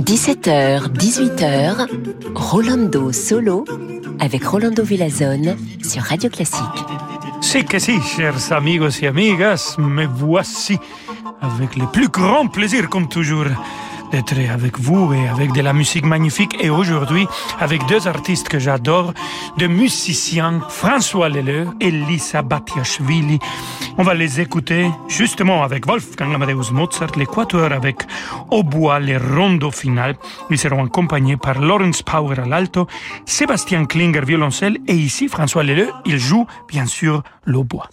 17h, 18h, Rolando Solo avec Rolando Villazone sur Radio Classique. C'est que si, chers amigos et amigas, me voici avec le plus grand plaisir comme toujours d'être avec vous et avec de la musique magnifique et aujourd'hui avec deux artistes que j'adore, deux musiciens, François Leleu et Lisa Batiashvili. On va les écouter justement avec Wolfgang Amadeus Mozart, l'équateur avec au bois les rondeaux finales. Ils seront accompagnés par Lawrence Power à l'alto, Sébastien Klinger violoncelle et ici François Leleu, il joue bien sûr bois.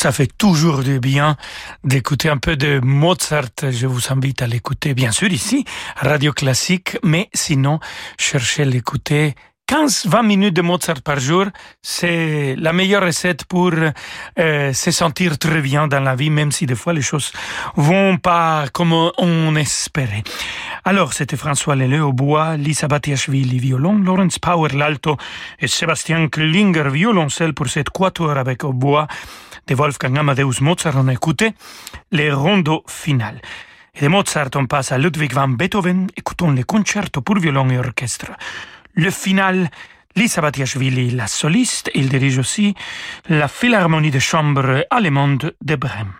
Ça fait toujours du bien d'écouter un peu de Mozart. Je vous invite à l'écouter, bien sûr, ici, Radio Classique, mais sinon, cherchez l'écouter 15-20 minutes de Mozart par jour, c'est la meilleure recette pour euh, se sentir très bien dans la vie, même si des fois les choses vont pas comme on espérait. Alors, c'était François Leleu au bois, Lisa Batiashvili violon, Lawrence Power l'alto et Sébastien Klinger violoncelle pour cette quatuor avec au bois de Wolfgang Amadeus Mozart. On a les rondeaux finales. Et de Mozart, on passe à Ludwig van Beethoven. Écoutons les concertos pour violon et orchestre. Le final, Lisa Batiashvili, la soliste, il dirige aussi la Philharmonie de chambre allemande de Brême.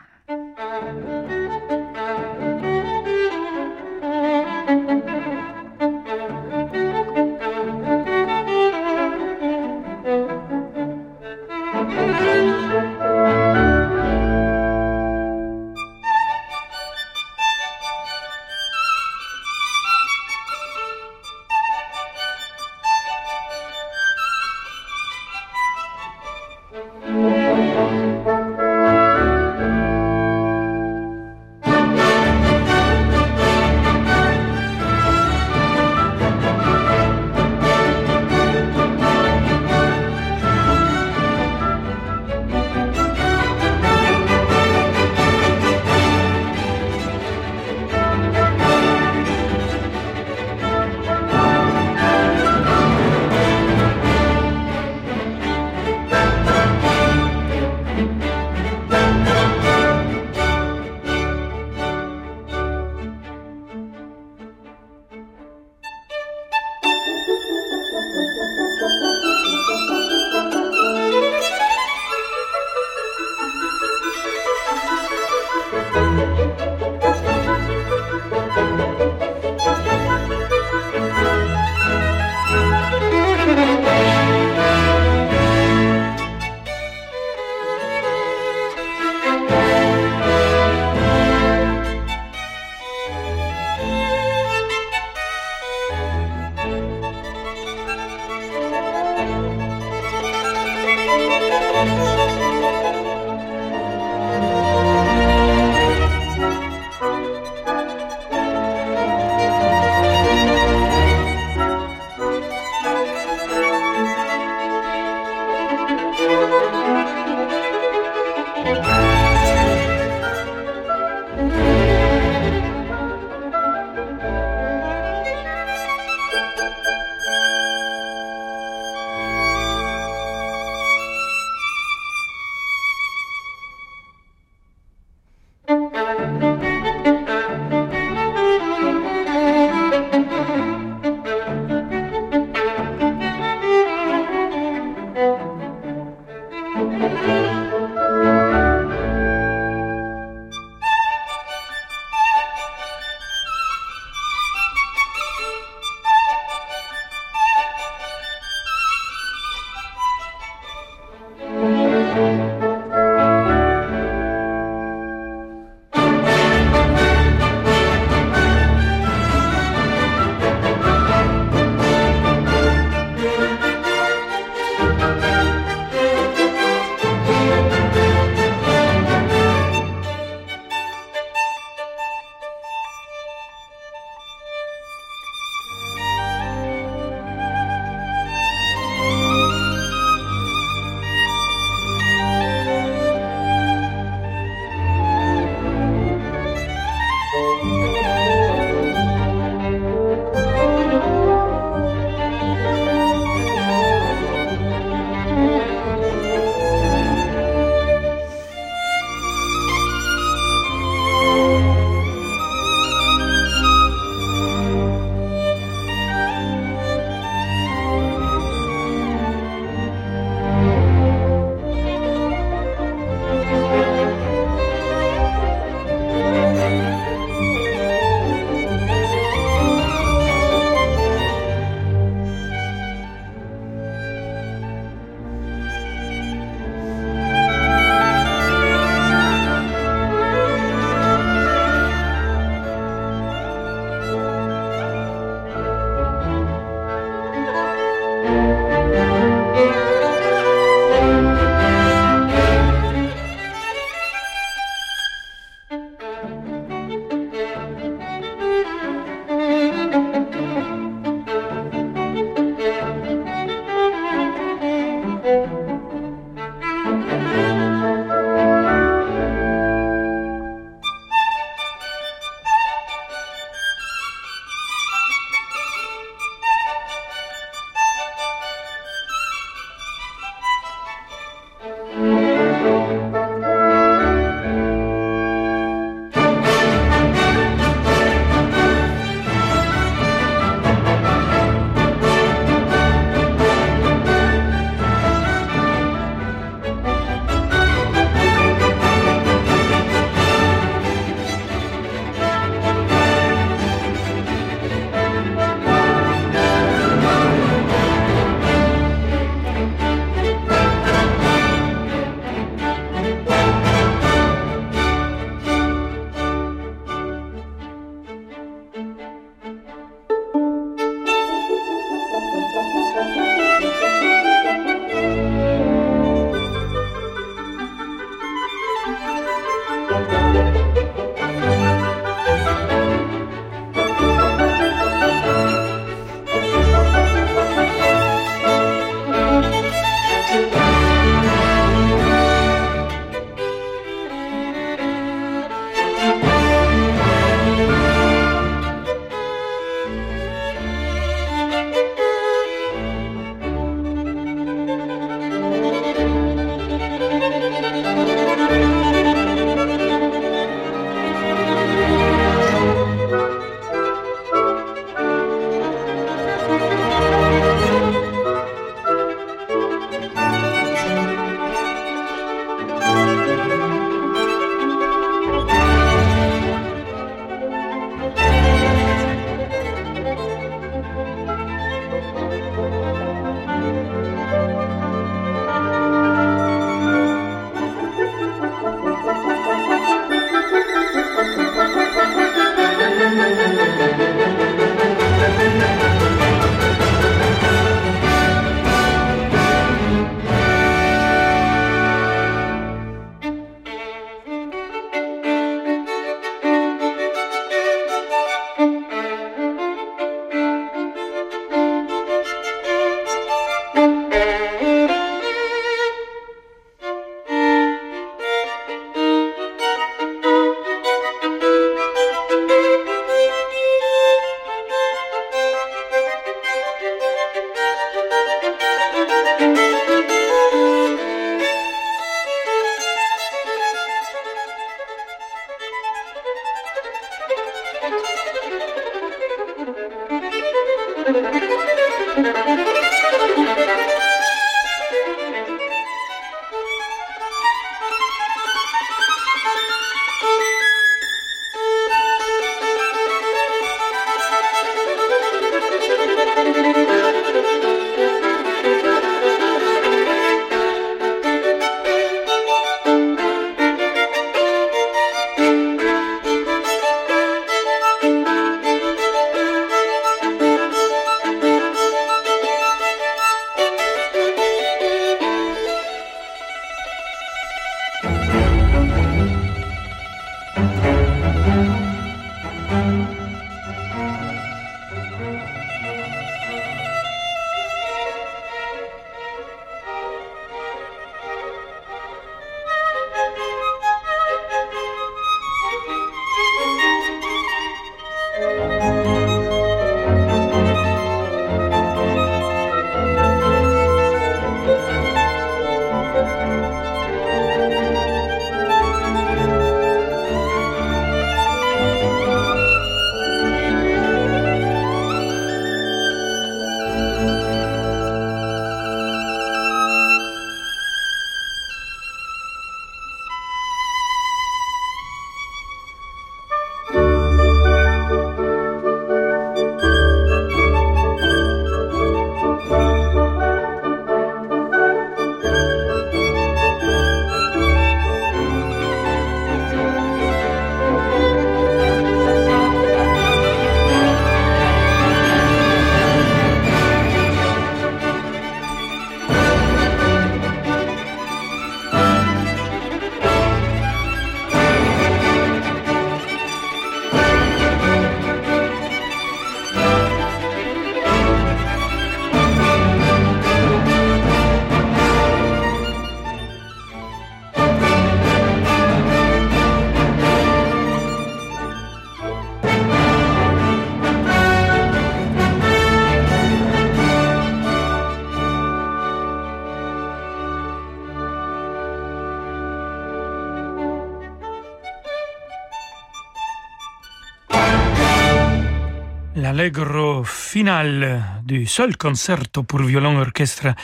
L'allegro final du seul concerto pour violon orchestre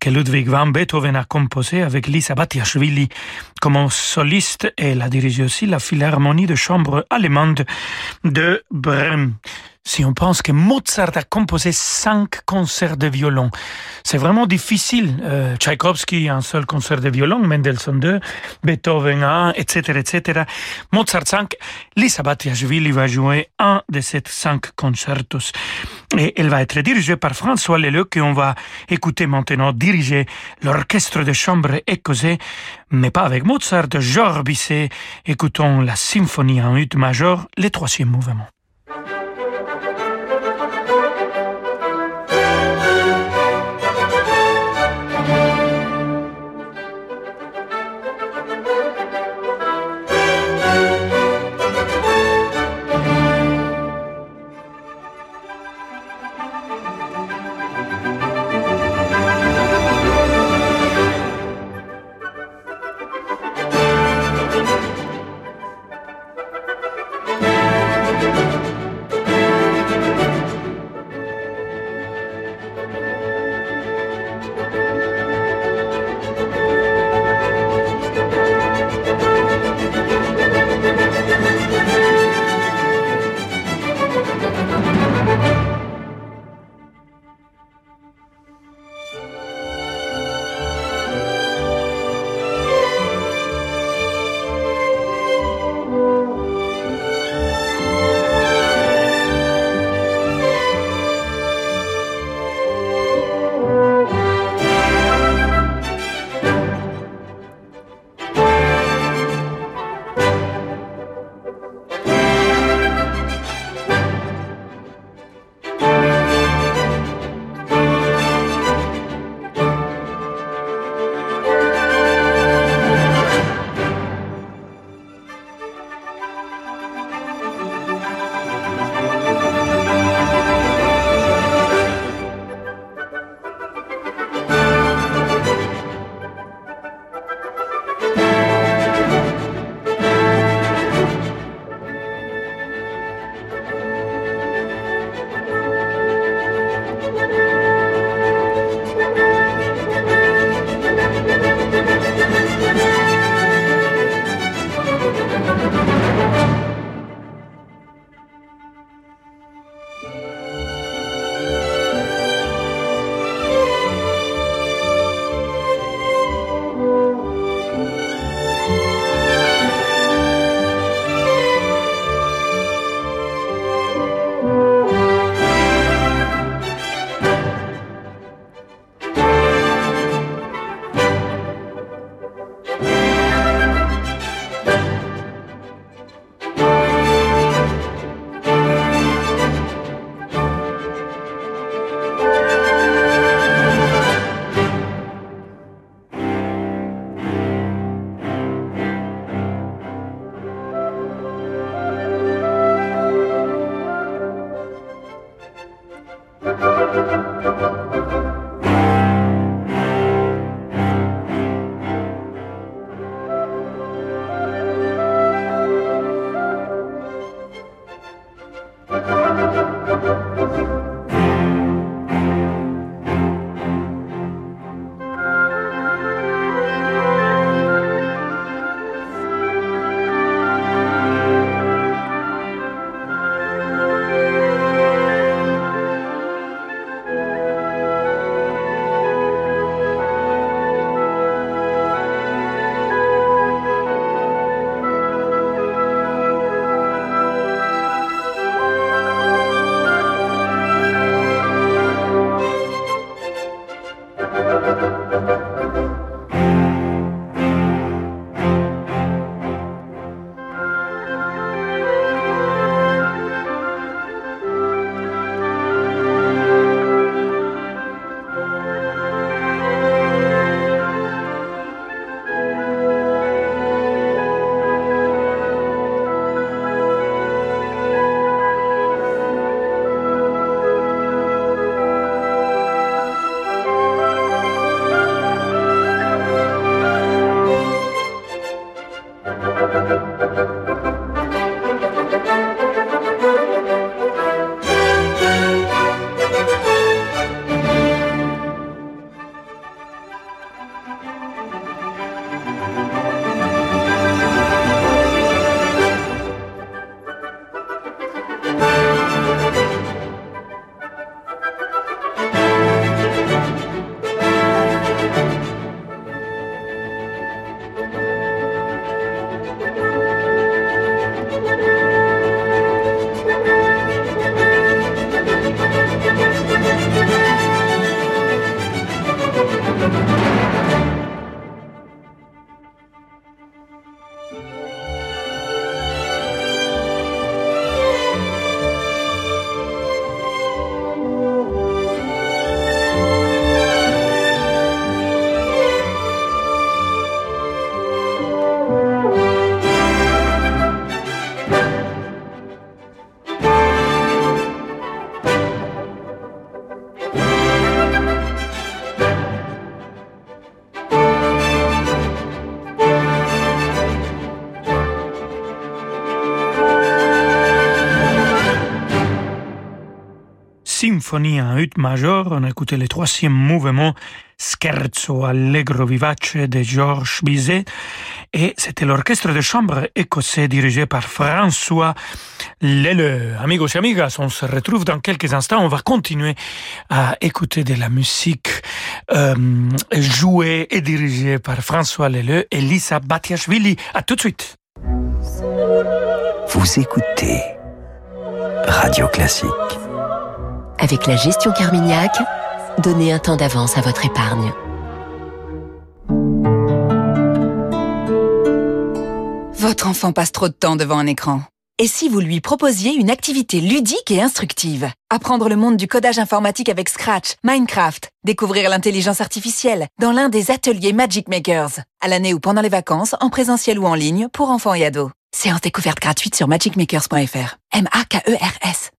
que Ludwig van Beethoven a composé avec Lisa Batiashvili comme soliste et la dirigé aussi la Philharmonie de chambre allemande de Brême si on pense que Mozart a composé cinq concerts de violon. C'est vraiment difficile. Euh, Tchaïkovski, un seul concert de violon, Mendelssohn 2, Beethoven 1, etc., etc. Mozart 5. Lisa Batiashvili va jouer un de ces cinq concertos. Et elle va être dirigée par François Leleu, on va écouter maintenant diriger l'orchestre de chambre écossais, mais pas avec Mozart, Georges Bizet. Écoutons la symphonie en ut majeur, le troisième mouvement. En ut majeur. On a écouté le troisième mouvement Scherzo Allegro Vivace de Georges Bizet et c'était l'orchestre de chambre écossais dirigé par François Leleu. Amigos et amigas, on se retrouve dans quelques instants. On va continuer à écouter de la musique euh, jouée et dirigée par François Leleu et Lisa Batiashvili. À tout de suite. Vous écoutez Radio Classique. Avec la gestion Carmignac, donnez un temps d'avance à votre épargne. Votre enfant passe trop de temps devant un écran. Et si vous lui proposiez une activité ludique et instructive? Apprendre le monde du codage informatique avec Scratch, Minecraft, découvrir l'intelligence artificielle dans l'un des ateliers Magic Makers, à l'année ou pendant les vacances, en présentiel ou en ligne, pour enfants et ados. Séance découverte gratuite sur magicmakers.fr. M-A-K-E-R-S.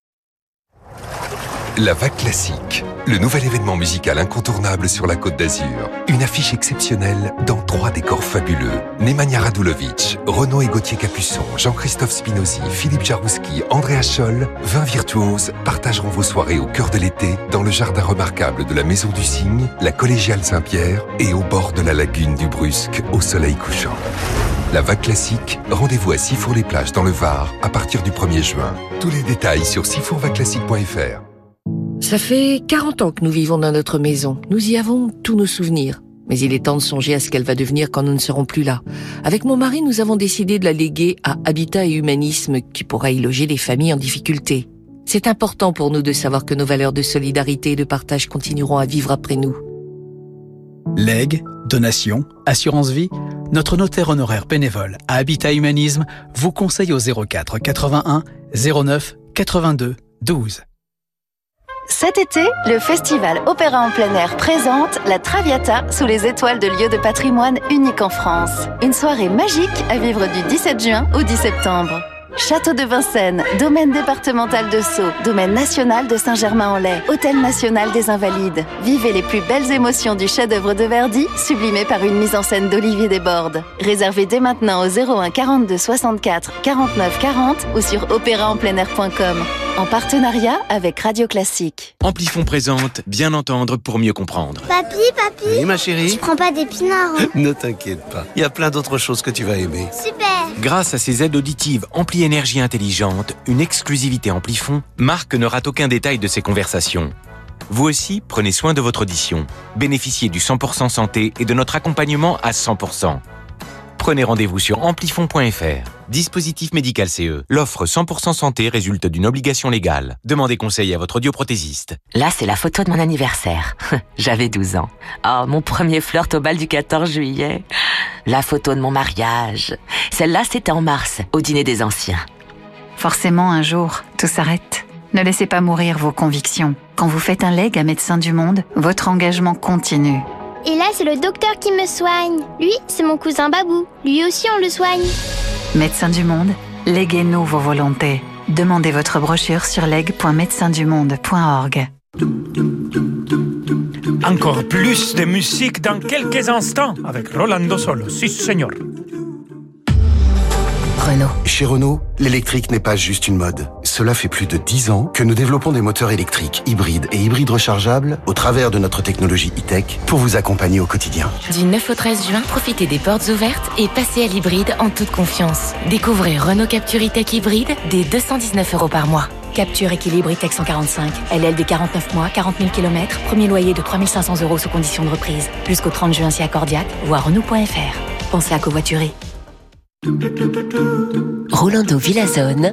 La Vague Classique, le nouvel événement musical incontournable sur la Côte d'Azur. Une affiche exceptionnelle dans trois décors fabuleux. Nemanja Radulovic, Renaud et Gauthier Capuçon, Jean-Christophe Spinozzi, Philippe Jarouski, Andrea Scholl, 20 virtuoses partageront vos soirées au cœur de l'été dans le jardin remarquable de la Maison du Cygne, la Collégiale Saint-Pierre et au bord de la lagune du Brusque au soleil couchant. La vague classique, rendez-vous à Sifour-les-Plages dans le Var à partir du 1er juin. Tous les détails sur sifourvaclassique.fr. Ça fait 40 ans que nous vivons dans notre maison. Nous y avons tous nos souvenirs. Mais il est temps de songer à ce qu'elle va devenir quand nous ne serons plus là. Avec mon mari, nous avons décidé de la léguer à Habitat et Humanisme qui pourra y loger les familles en difficulté. C'est important pour nous de savoir que nos valeurs de solidarité et de partage continueront à vivre après nous. Legs, donations, assurance vie, notre notaire honoraire bénévole à Habitat Humanisme vous conseille au 04 81 09 82 12. Cet été, le festival Opéra en plein air présente la Traviata sous les étoiles de lieux de patrimoine unique en France. Une soirée magique à vivre du 17 juin au 10 septembre. Château de Vincennes, domaine départemental de Sceaux, domaine national de Saint-Germain-en-Laye, hôtel national des Invalides. Vivez les plus belles émotions du chef-d'œuvre de Verdi, sublimé par une mise en scène d'Olivier Desbordes. Réservez dès maintenant au 01 42 64 49 40 ou sur opéraenpleinair.com. En partenariat avec Radio Classique. Amplifon présente Bien entendre pour mieux comprendre. Papi, papi Oui, ma chérie Tu prends pas d'épinards hein Ne t'inquiète pas, il y a plein d'autres choses que tu vas aimer. Super Grâce à ses aides auditives Ampli Énergie Intelligente, une exclusivité Amplifon, Marc ne rate aucun détail de ses conversations. Vous aussi, prenez soin de votre audition. Bénéficiez du 100% santé et de notre accompagnement à 100%. Prenez rendez-vous sur amplifon.fr. Dispositif médical CE. L'offre 100% santé résulte d'une obligation légale. Demandez conseil à votre audioprothésiste. Là, c'est la photo de mon anniversaire. J'avais 12 ans. Oh, mon premier flirt au bal du 14 juillet. La photo de mon mariage. Celle-là, c'était en mars, au dîner des anciens. Forcément, un jour, tout s'arrête. Ne laissez pas mourir vos convictions. Quand vous faites un leg à Médecins du Monde, votre engagement continue. Et là, c'est le docteur qui me soigne. Lui, c'est mon cousin Babou. Lui aussi, on le soigne. Médecins du Monde, léguez-nous vos volontés. Demandez votre brochure sur leg.médecindumonde.org. Encore plus de musique dans quelques instants avec Rolando Solo. Si, señor. Renault. Chez Renault, l'électrique n'est pas juste une mode. Cela fait plus de 10 ans que nous développons des moteurs électriques, hybrides et hybrides rechargeables au travers de notre technologie e-tech pour vous accompagner au quotidien. Du 9 au 13 juin, profitez des portes ouvertes et passez à l'hybride en toute confiance. Découvrez Renault Capture e-tech hybride dès 219 euros par mois. Capture équilibre e-tech 145. LLD 49 mois, 40 000 km. Premier loyer de 3500 euros sous condition de reprise. Jusqu'au 30 juin si accordiaque. Voir Renault.fr. Pensez à covoiturer. Rolando Villazone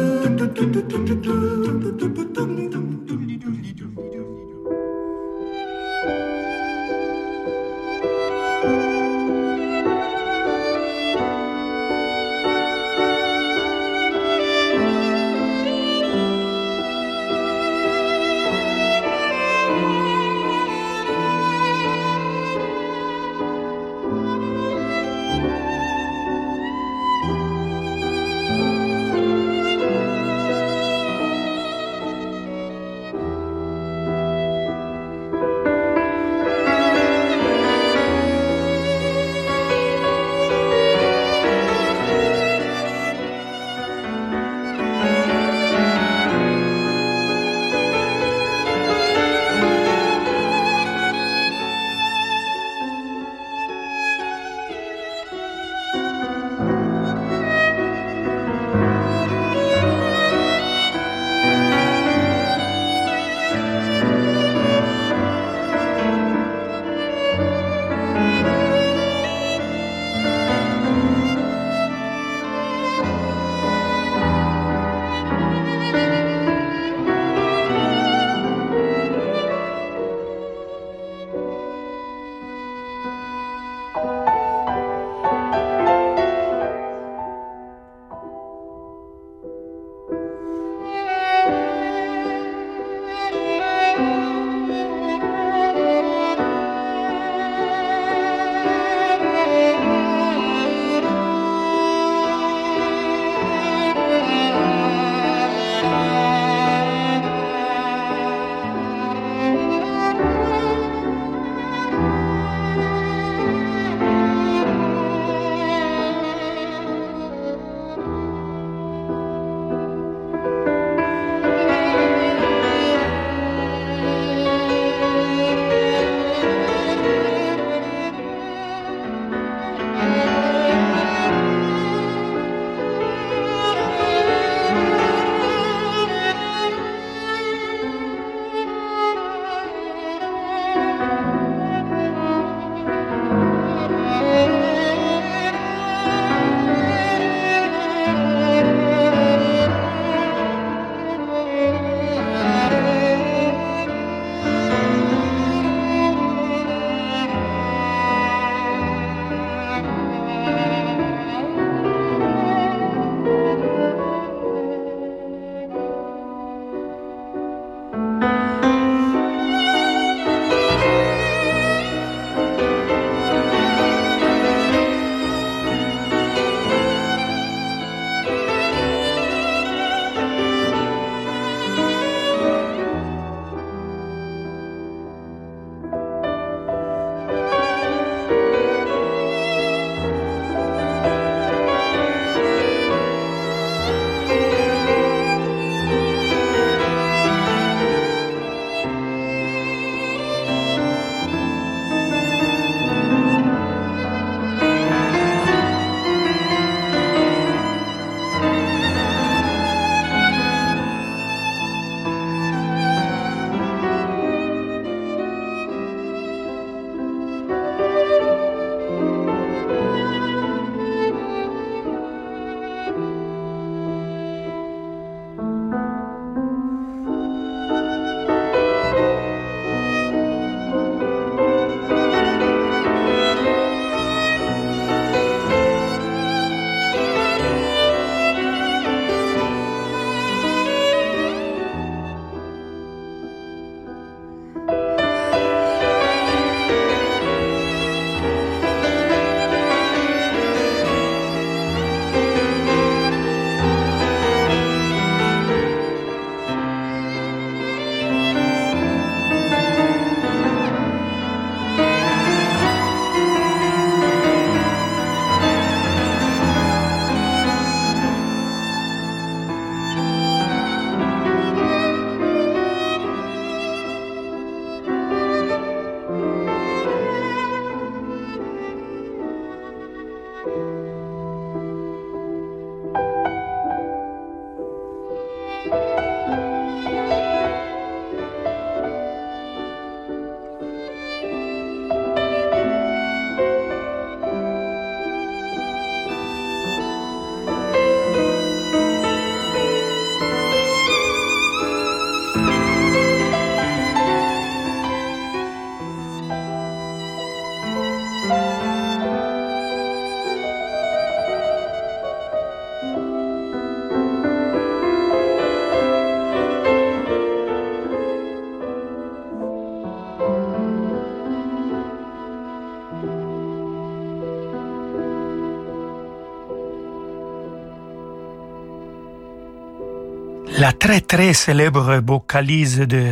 La très très célèbre vocalise de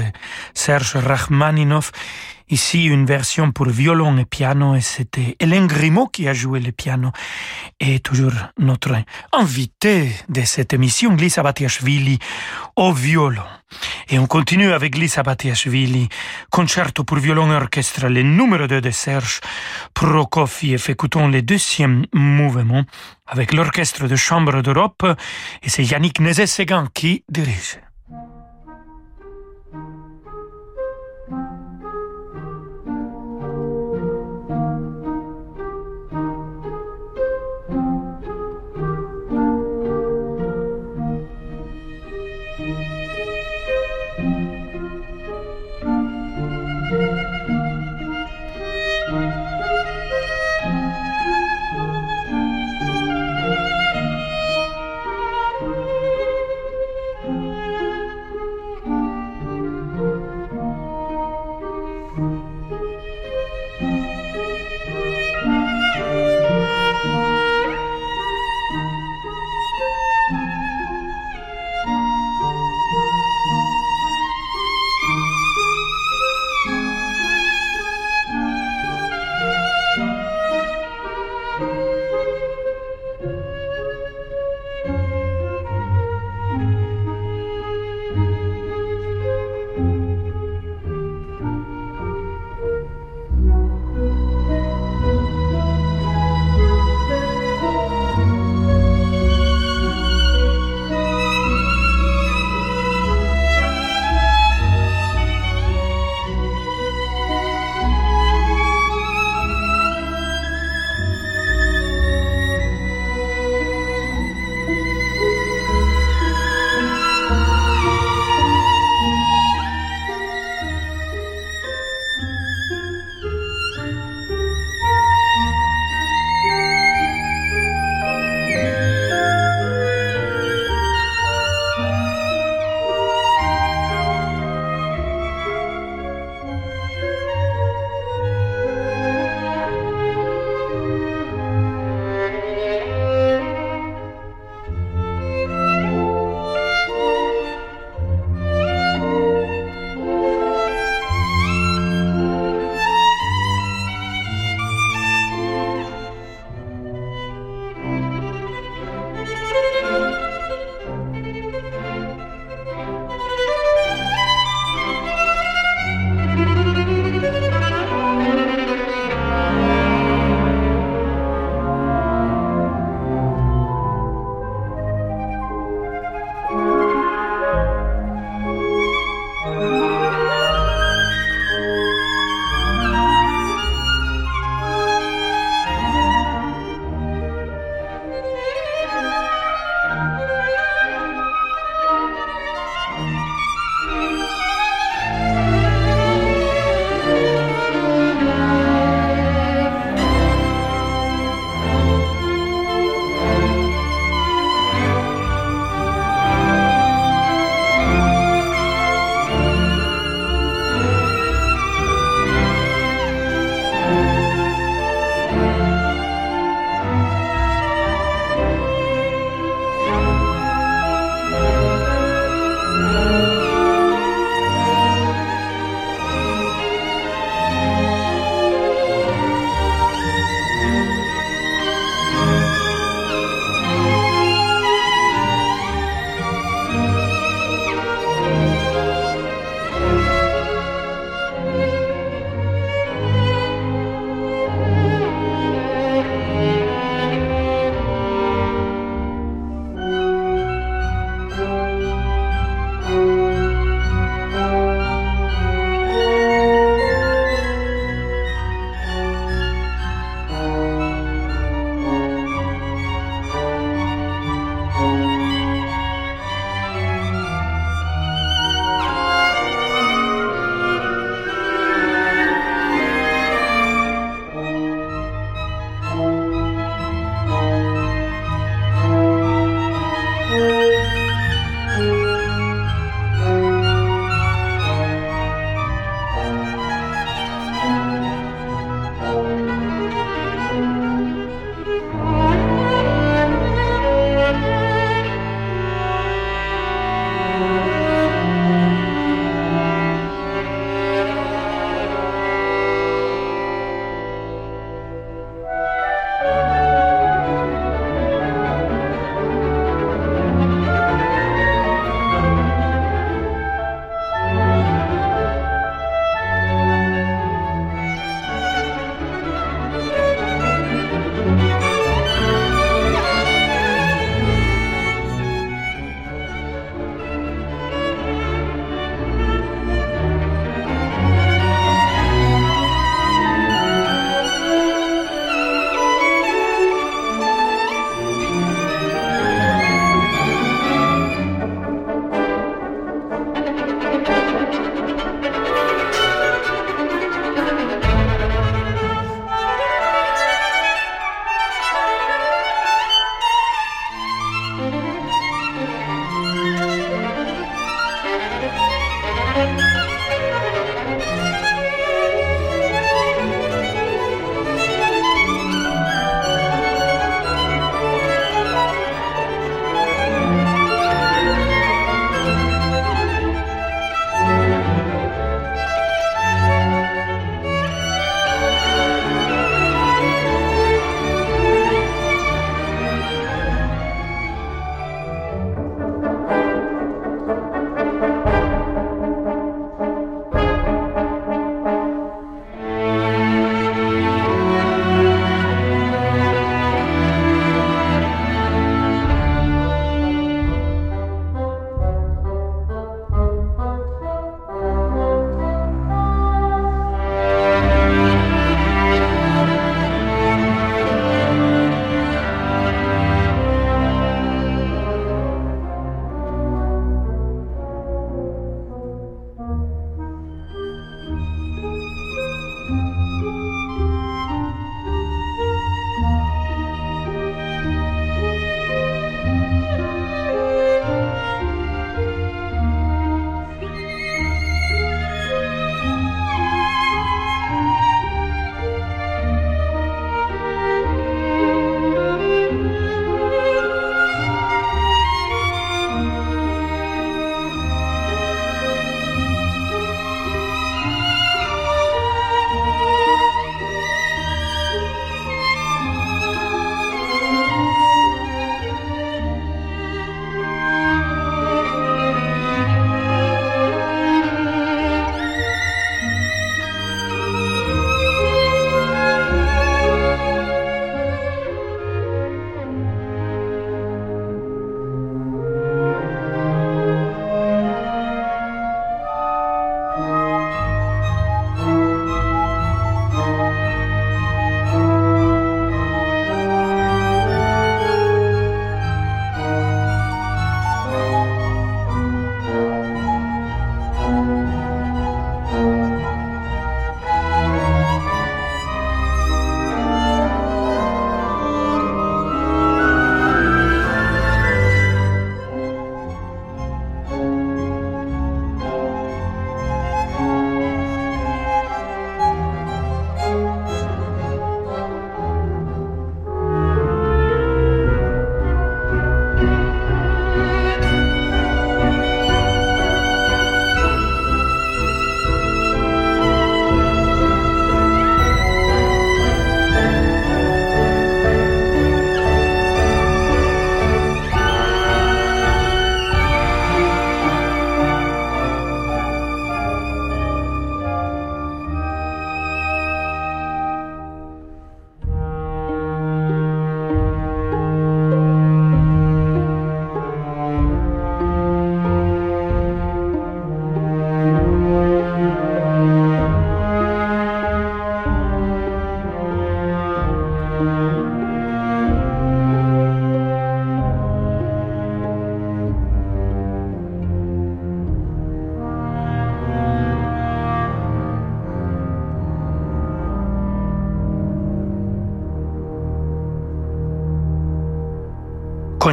Serge Rachmaninoff Ici, une version pour violon et piano, et c'était Hélène Grimaud qui a joué le piano. Et toujours notre invité de cette émission, Lisa Batiashvili, au violon. Et on continue avec Lisa Batiashvili, concerto pour violon et orchestre, le numéro 2 de Serge Prokofiev. Écoutons le deuxième mouvement avec l'orchestre de chambre d'Europe, et c'est Yannick Nézet-Séguin qui dirige.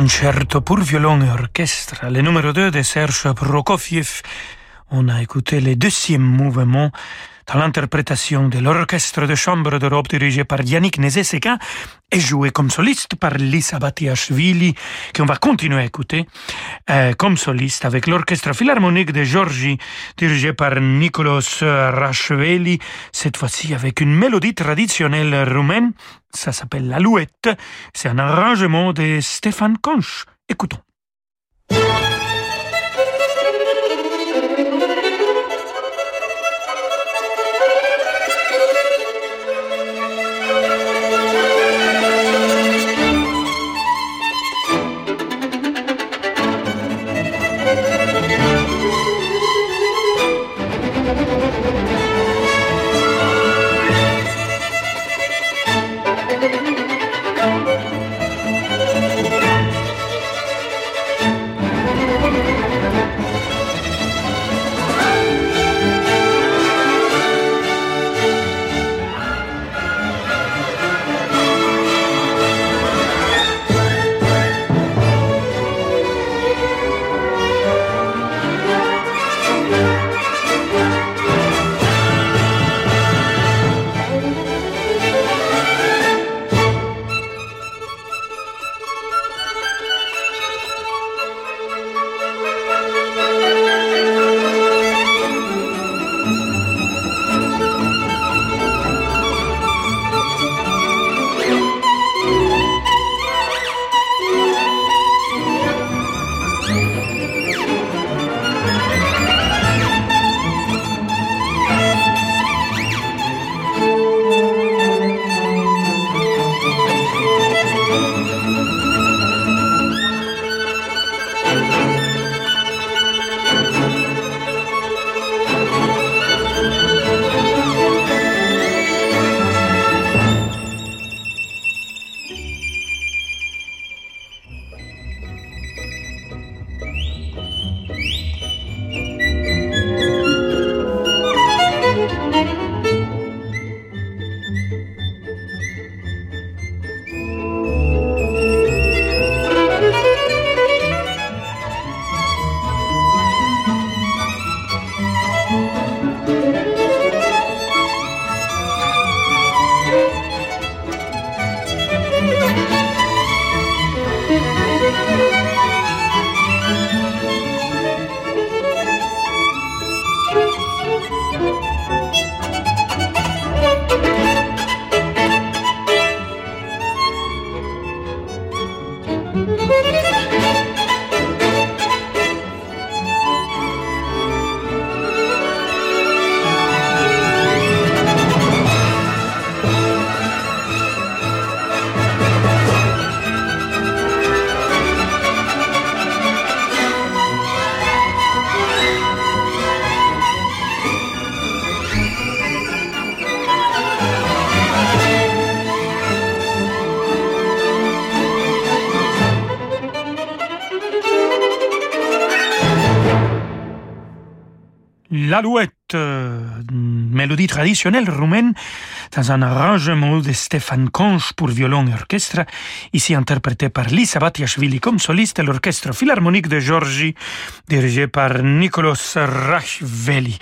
Concerto pour violon et orchestre, le numéro 2 de Serge Prokofiev. On a écouté le deuxième mouvement dans l'interprétation de l'orchestre de chambre d'Europe dirigé par Yannick Nezeseka et joué comme soliste par Lisa Batiashvili, qu'on va continuer à écouter euh, comme soliste avec l'orchestre philharmonique de Georgie dirigé par Nicolas Rachveli, cette fois-ci avec une mélodie traditionnelle roumaine, ça s'appelle l'alouette, c'est un arrangement de Stéphane Conch. Écoutons. L'alouette, euh, mélodie traditionnelle roumaine, dans un arrangement de Stéphane Conche pour violon et orchestre, ici interprété par Lisa Batiashvili comme soliste, l'orchestre philharmonique de Georgie, dirigé par Nicolas Rachveli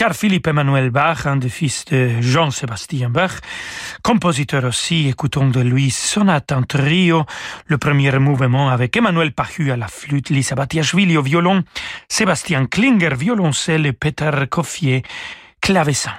car Philippe Emmanuel Bach, un des fils de Jean-Sébastien Bach, compositeur aussi, écoutons de lui sonate en trio, le premier mouvement avec Emmanuel Pahu à la flûte, Lisa Batiashvili au violon, Sébastien Klinger violoncelle et Peter Coffier clavecin.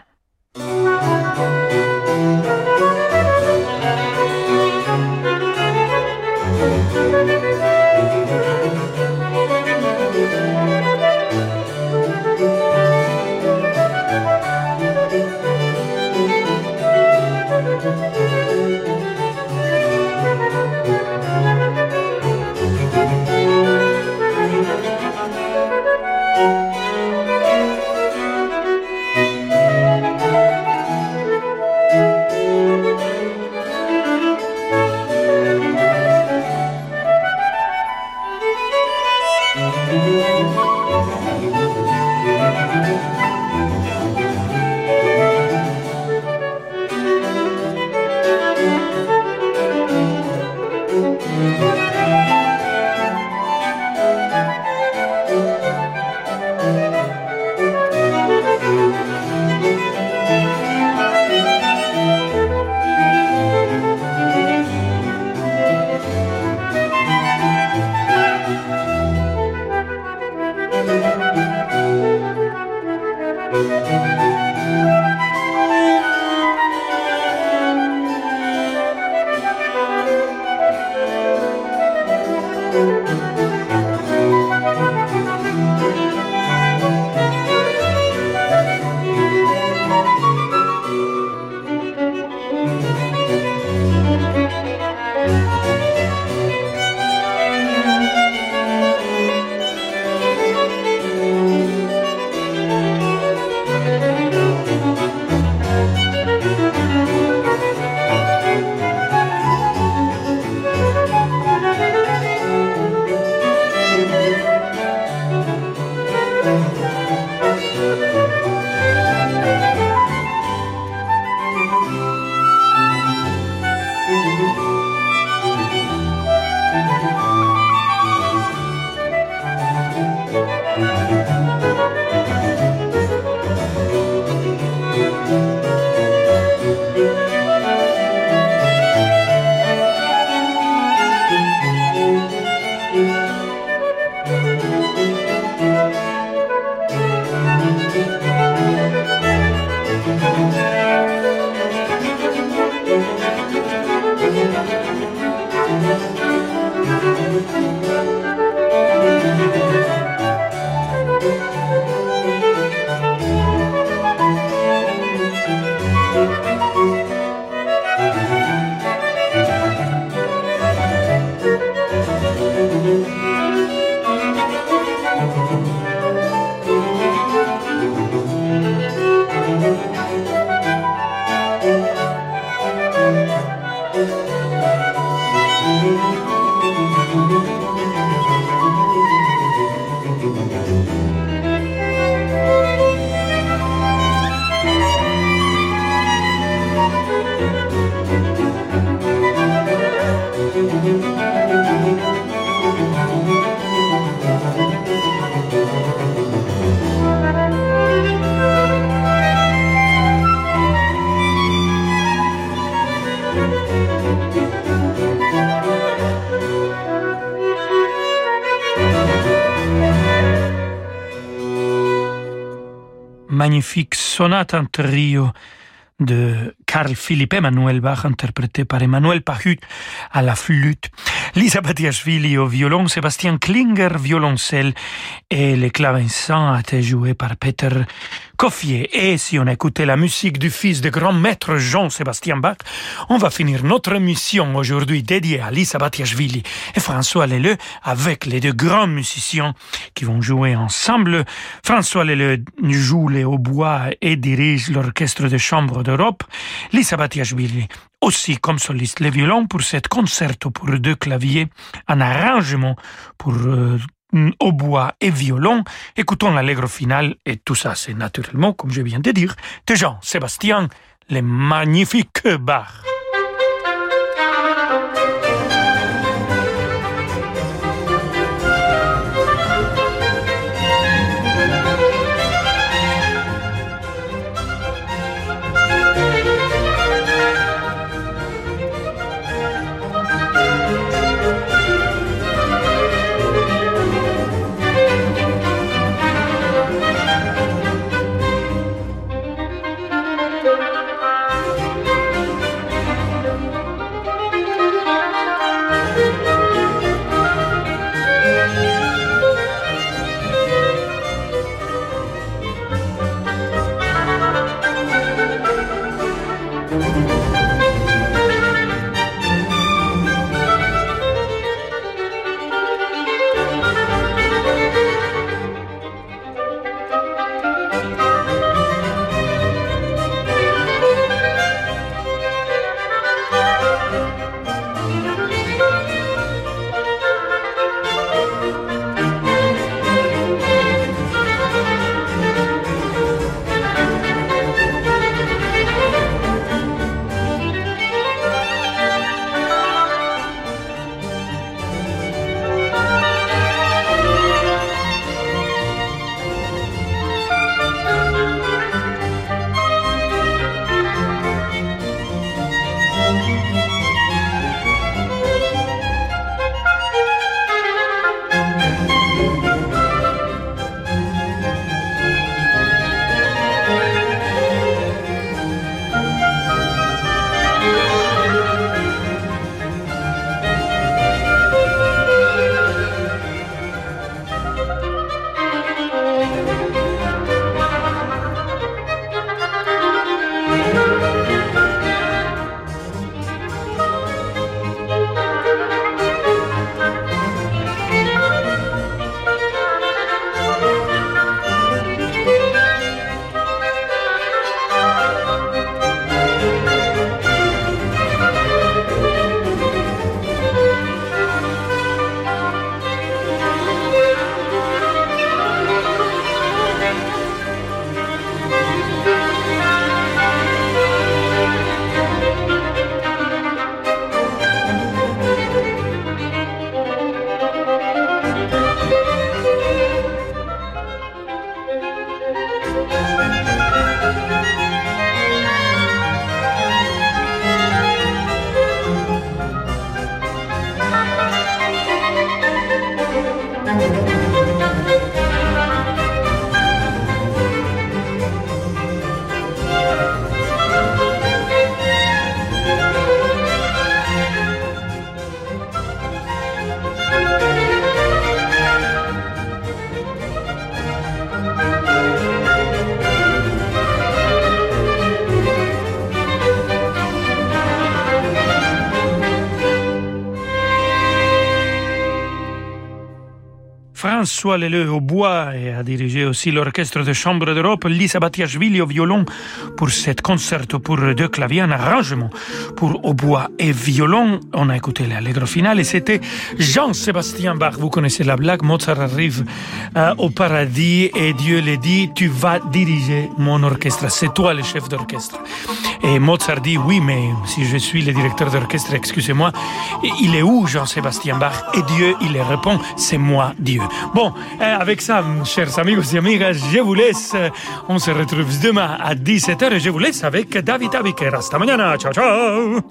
Magnifique sonate en trio de Carl Philipp Emanuel Bach, interprété par Emmanuel Pahut à la flûte, Lisa Batiashvili au violon, Sébastien Klinger violoncelle et le clavecin a été joué par Peter Coffier. Et si on écoutait la musique du fils de grand maître Jean-Sébastien Bach, on va finir notre émission aujourd'hui dédiée à Lisa Batiashvili et François Leleu avec les deux grands musiciens qui vont jouer ensemble. François Leleu joue les hautbois et dirige l'orchestre de chambre d'Europe. Lisa Batiashvili aussi comme soliste les violons pour cet concerto pour deux claviers, un arrangement pour euh, hautbois et violon. Écoutons l'allegro final et tout ça, c'est naturellement, comme je viens de dire, de Jean-Sébastien, le magnifique Bach. François Leleu au bois et a dirigé aussi l'orchestre de chambre d'Europe, Lisa Batiashvili au violon pour cet concerto pour deux claviers, un arrangement pour au bois et violon. On a écouté l'allegro final et c'était Jean-Sébastien Bach. Vous connaissez la blague, Mozart arrive euh, au paradis et Dieu lui dit, tu vas diriger mon orchestre, c'est toi le chef d'orchestre. Et Mozart dit, oui, mais si je suis le directeur d'orchestre, excusez-moi, il est où Jean-Sébastien Bach? Et Dieu, il répond, c'est moi, Dieu. Bon, euh, avec ça, chers amigos et amigas, je vous laisse. On se retrouve demain à 17h et je vous laisse avec David Abiker. Hasta mañana. Ciao, ciao.